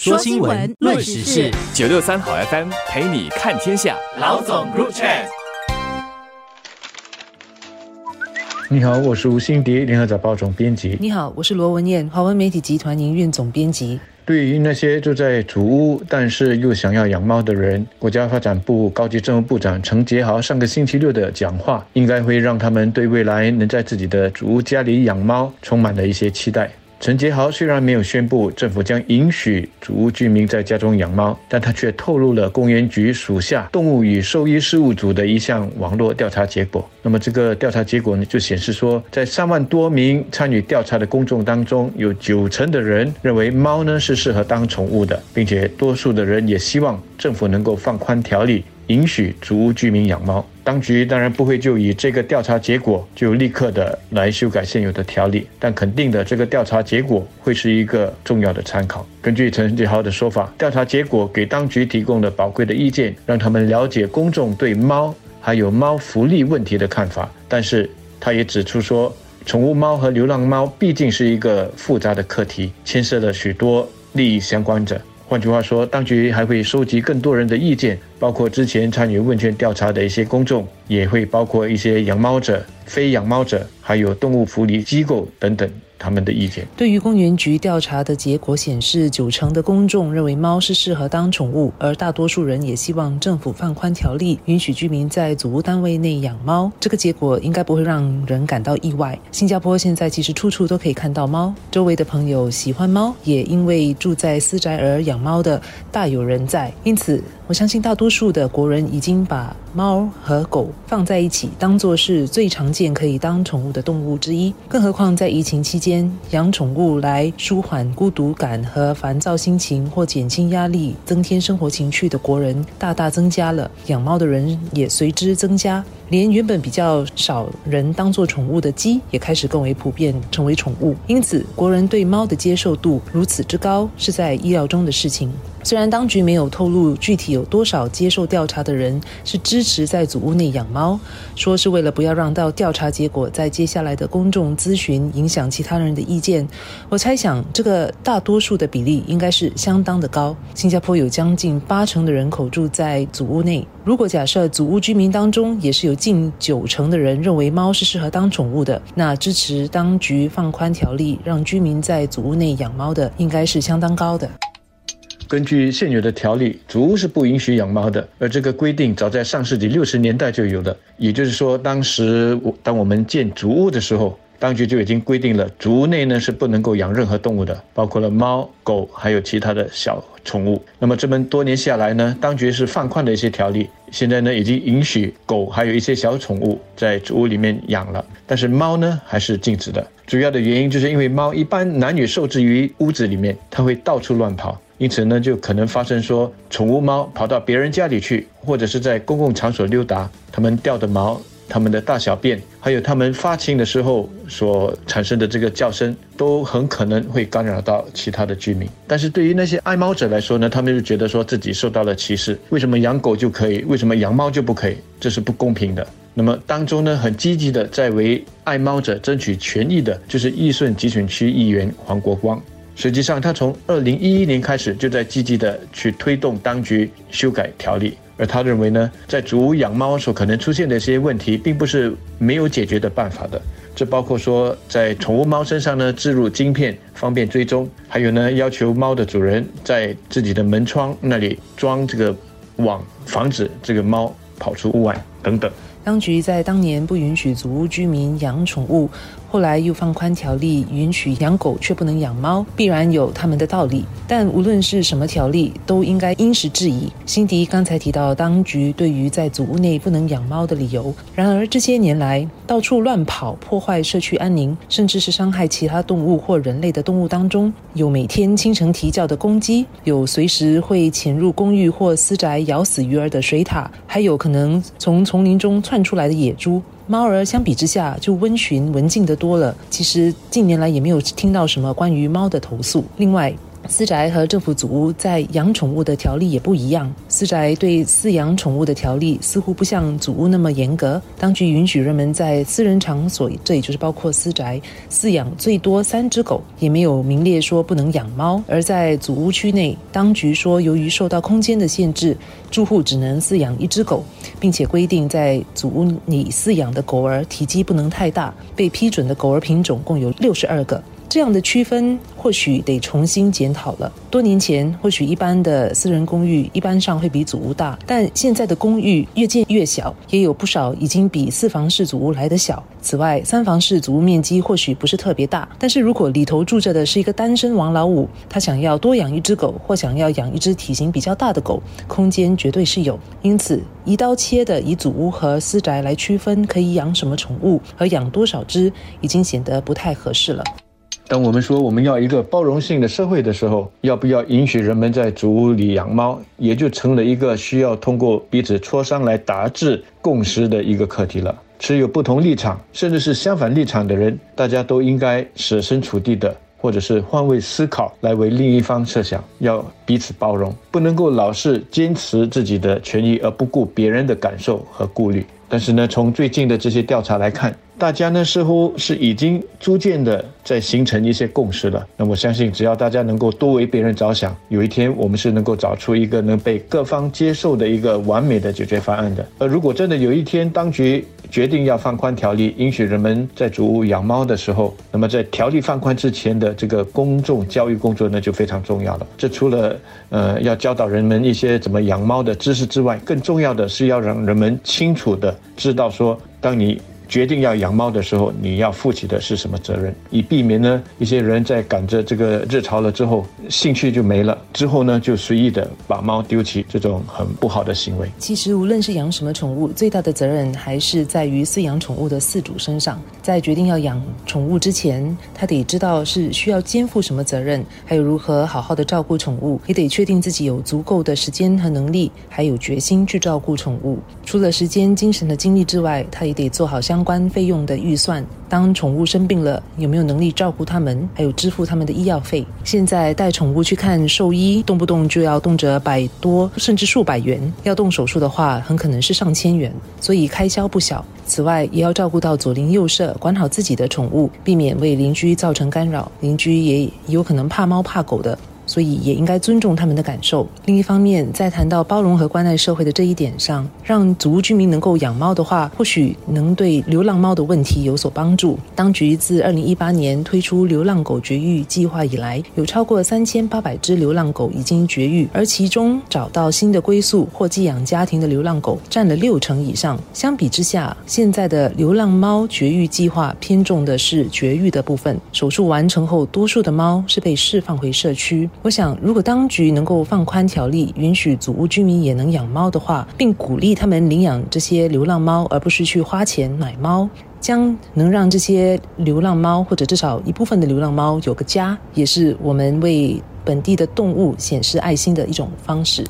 说新闻，论时事，九六三好 FM 陪你看天下。老总 Group Chat。你好，我是吴欣迪，联合早报总编辑。你好，我是罗文燕，华文媒体集团营运总编辑。对于那些住在主屋但是又想要养猫的人，国家发展部高级政务部长陈杰豪上个星期六的讲话，应该会让他们对未来能在自己的主屋家里养猫充满了一些期待。陈杰豪虽然没有宣布政府将允许主屋居民在家中养猫，但他却透露了公园局属下动物与兽医事务组的一项网络调查结果。那么这个调查结果呢，就显示说，在三万多名参与调查的公众当中，有九成的人认为猫呢是适合当宠物的，并且多数的人也希望政府能够放宽条例。允许主屋居民养猫，当局当然不会就以这个调查结果就立刻的来修改现有的条例，但肯定的，这个调查结果会是一个重要的参考。根据陈杰豪的说法，调查结果给当局提供了宝贵的意见，让他们了解公众对猫还有猫福利问题的看法。但是他也指出说，宠物猫和流浪猫毕竟是一个复杂的课题，牵涉了许多利益相关者。换句话说，当局还会收集更多人的意见，包括之前参与问卷调查的一些公众，也会包括一些养猫者、非养猫者，还有动物福利机构等等。他们的意见。对于公园局调查的结果显示，九成的公众认为猫是适合当宠物，而大多数人也希望政府放宽条例，允许居民在祖屋单位内养猫。这个结果应该不会让人感到意外。新加坡现在其实处处都可以看到猫，周围的朋友喜欢猫，也因为住在私宅而养猫的大有人在。因此，我相信大多数的国人已经把猫和狗放在一起，当做是最常见可以当宠物的动物之一。更何况在疫情期间。养宠物来舒缓孤独感和烦躁心情，或减轻压力、增添生活情趣的国人大大增加了，养猫的人也随之增加。连原本比较少人当做宠物的鸡，也开始更为普遍成为宠物。因此，国人对猫的接受度如此之高，是在意料中的事情。虽然当局没有透露具体有多少接受调查的人是支持在祖屋内养猫，说是为了不要让到调查结果在接下来的公众咨询影响其他人的意见，我猜想这个大多数的比例应该是相当的高。新加坡有将近八成的人口住在祖屋内，如果假设祖屋居民当中也是有近九成的人认为猫是适合当宠物的，那支持当局放宽条例让居民在祖屋内养猫的应该是相当高的。根据现有的条例，主屋是不允许养猫的，而这个规定早在上世纪六十年代就有了。也就是说，当时我当我们建主屋的时候，当局就已经规定了，竹屋内呢是不能够养任何动物的，包括了猫、狗，还有其他的小宠物。那么这么多年下来呢，当局是放宽了一些条例，现在呢已经允许狗还有一些小宠物在竹屋里面养了，但是猫呢还是禁止的。主要的原因就是因为猫一般男女受制于屋子里面，它会到处乱跑。因此呢，就可能发生说，宠物猫跑到别人家里去，或者是在公共场所溜达，它们掉的毛、它们的大小便，还有它们发情的时候所产生的这个叫声，都很可能会干扰到其他的居民。但是对于那些爱猫者来说呢，他们就觉得说自己受到了歧视，为什么养狗就可以，为什么养猫就不可以？这是不公平的。那么当中呢，很积极的在为爱猫者争取权益的，就是义顺集选区议员黄国光。实际上，他从二零一一年开始就在积极的去推动当局修改条例，而他认为呢，在主屋养猫所可能出现的一些问题，并不是没有解决的办法的。这包括说，在宠物猫身上呢置入晶片，方便追踪；还有呢，要求猫的主人在自己的门窗那里装这个网，防止这个猫跑出屋外等等。当局在当年不允许祖屋居民养宠物。后来又放宽条例，允许养狗却不能养猫，必然有他们的道理。但无论是什么条例，都应该因时制宜。辛迪刚才提到当局对于在祖屋内不能养猫的理由，然而这些年来到处乱跑、破坏社区安宁，甚至是伤害其他动物或人类的动物当中，有每天清晨啼叫的公鸡，有随时会潜入公寓或私宅咬死鱼儿的水獭，还有可能从丛林中窜出来的野猪。猫儿相比之下就温驯文静的多了。其实近年来也没有听到什么关于猫的投诉。另外，私宅和政府祖屋在养宠物的条例也不一样。私宅对饲养宠物的条例似乎不像祖屋那么严格，当局允许人们在私人场所，这也就是包括私宅，饲养最多三只狗，也没有明列说不能养猫。而在祖屋区内，当局说由于受到空间的限制，住户只能饲养一只狗，并且规定在祖屋里饲养的狗儿体积不能太大。被批准的狗儿品种共有六十二个。这样的区分或许得重新检讨了。多年前，或许一般的私人公寓一般上会比祖屋大，但现在的公寓越建越小，也有不少已经比四房式祖屋来得小。此外，三房式祖屋面积或许不是特别大，但是如果里头住着的是一个单身王老五，他想要多养一只狗，或想要养一只体型比较大的狗，空间绝对是有。因此，一刀切的以祖屋和私宅来区分可以养什么宠物和养多少只，已经显得不太合适了。当我们说我们要一个包容性的社会的时候，要不要允许人们在主屋里养猫，也就成了一个需要通过彼此磋商来达至共识的一个课题了。持有不同立场，甚至是相反立场的人，大家都应该设身处地的，或者是换位思考，来为另一方设想，要彼此包容，不能够老是坚持自己的权益而不顾别人的感受和顾虑。但是呢，从最近的这些调查来看，大家呢似乎是已经逐渐的在形成一些共识了。那我相信，只要大家能够多为别人着想，有一天我们是能够找出一个能被各方接受的一个完美的解决方案的。而如果真的有一天当局决定要放宽条例，允许人们在主屋养猫的时候，那么在条例放宽之前的这个公众教育工作呢就非常重要了。这除了呃要教导人们一些怎么养猫的知识之外，更重要的是要让人们清楚的。知道说，当你。决定要养猫的时候，你要负起的是什么责任？以避免呢一些人在赶着这个热潮了之后，兴趣就没了，之后呢就随意的把猫丢弃，这种很不好的行为。其实无论是养什么宠物，最大的责任还是在于饲养宠物的饲主身上。在决定要养宠物之前，他得知道是需要肩负什么责任，还有如何好好的照顾宠物，也得确定自己有足够的时间和能力，还有决心去照顾宠物。除了时间、精神的精力之外，他也得做好相。相关费用的预算，当宠物生病了，有没有能力照顾它们，还有支付他们的医药费？现在带宠物去看兽医，动不动就要动辄百多甚至数百元，要动手术的话，很可能是上千元，所以开销不小。此外，也要照顾到左邻右舍，管好自己的宠物，避免为邻居造成干扰。邻居也有可能怕猫怕狗的。所以也应该尊重他们的感受。另一方面，在谈到包容和关爱社会的这一点上，让祖屋居民能够养猫的话，或许能对流浪猫的问题有所帮助。当局自二零一八年推出流浪狗绝育计划以来，有超过三千八百只流浪狗已经绝育，而其中找到新的归宿或寄养家庭的流浪狗占了六成以上。相比之下，现在的流浪猫绝育计划偏重的是绝育的部分。手术完成后，多数的猫是被释放回社区。我想，如果当局能够放宽条例，允许祖屋居民也能养猫的话，并鼓励他们领养这些流浪猫，而不是去花钱买猫，将能让这些流浪猫或者至少一部分的流浪猫有个家，也是我们为本地的动物显示爱心的一种方式。